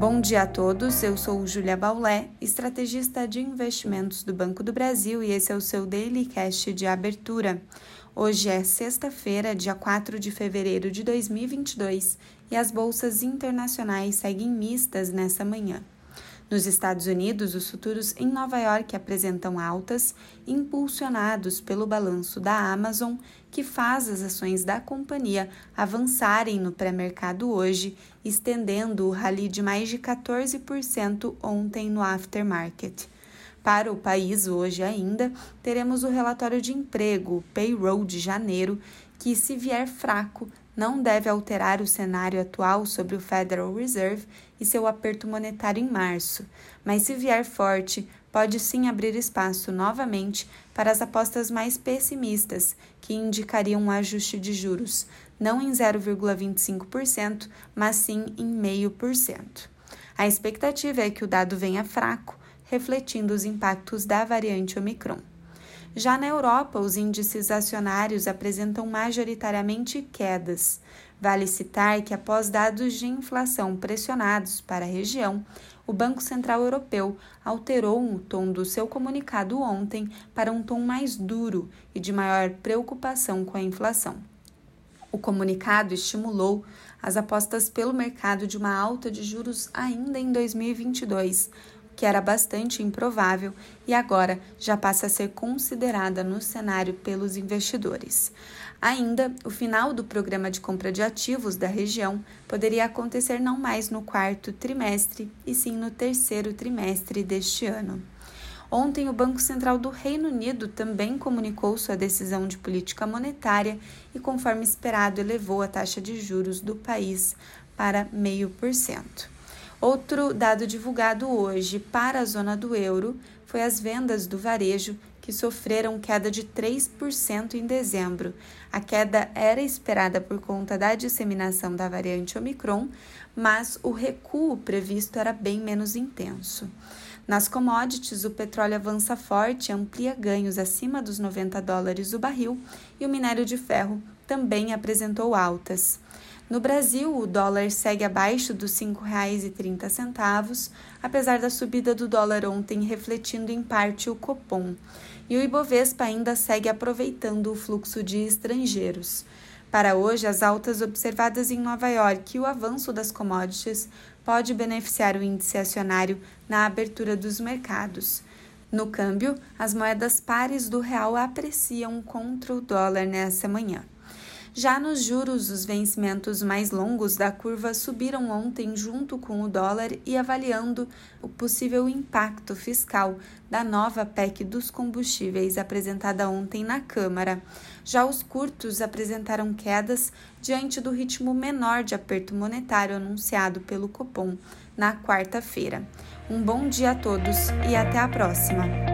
Bom dia a todos, eu sou Julia Baulé, estrategista de investimentos do Banco do Brasil e esse é o seu Daily Cash de abertura. Hoje é sexta-feira, dia 4 de fevereiro de 2022 e as bolsas internacionais seguem mistas nessa manhã. Nos Estados Unidos, os futuros em Nova York apresentam altas, impulsionados pelo balanço da Amazon, que faz as ações da companhia avançarem no pré-mercado hoje, estendendo o rally de mais de 14% ontem no aftermarket. Para o país, hoje ainda, teremos o relatório de emprego, payroll de janeiro, que, se vier fraco, não deve alterar o cenário atual sobre o Federal Reserve e seu aperto monetário em março, mas se vier forte, pode sim abrir espaço novamente para as apostas mais pessimistas, que indicariam um ajuste de juros, não em 0,25%, mas sim em 0,5%. A expectativa é que o dado venha fraco, refletindo os impactos da variante Omicron. Já na Europa, os índices acionários apresentam majoritariamente quedas. Vale citar que, após dados de inflação pressionados para a região, o Banco Central Europeu alterou o tom do seu comunicado ontem para um tom mais duro e de maior preocupação com a inflação. O comunicado estimulou as apostas pelo mercado de uma alta de juros ainda em 2022, que era bastante improvável e agora já passa a ser considerada no cenário pelos investidores. Ainda, o final do programa de compra de ativos da região poderia acontecer não mais no quarto trimestre, e sim no terceiro trimestre deste ano. Ontem, o Banco Central do Reino Unido também comunicou sua decisão de política monetária e, conforme esperado, elevou a taxa de juros do país para 0,5%. Outro dado divulgado hoje para a zona do euro foi as vendas do varejo, que sofreram queda de 3% em dezembro. A queda era esperada por conta da disseminação da variante Omicron, mas o recuo previsto era bem menos intenso. Nas commodities, o petróleo avança forte amplia ganhos acima dos 90 dólares o barril, e o minério de ferro também apresentou altas. No Brasil, o dólar segue abaixo dos R$ 5,30, apesar da subida do dólar ontem refletindo em parte o Copom. E o Ibovespa ainda segue aproveitando o fluxo de estrangeiros. Para hoje, as altas observadas em Nova York e o avanço das commodities pode beneficiar o índice acionário na abertura dos mercados. No câmbio, as moedas pares do real apreciam contra o dólar nessa manhã. Já nos juros, os vencimentos mais longos da curva subiram ontem junto com o dólar e avaliando o possível impacto fiscal da nova PEC dos combustíveis apresentada ontem na Câmara. Já os curtos apresentaram quedas diante do ritmo menor de aperto monetário anunciado pelo Copom na quarta-feira. Um bom dia a todos e até a próxima!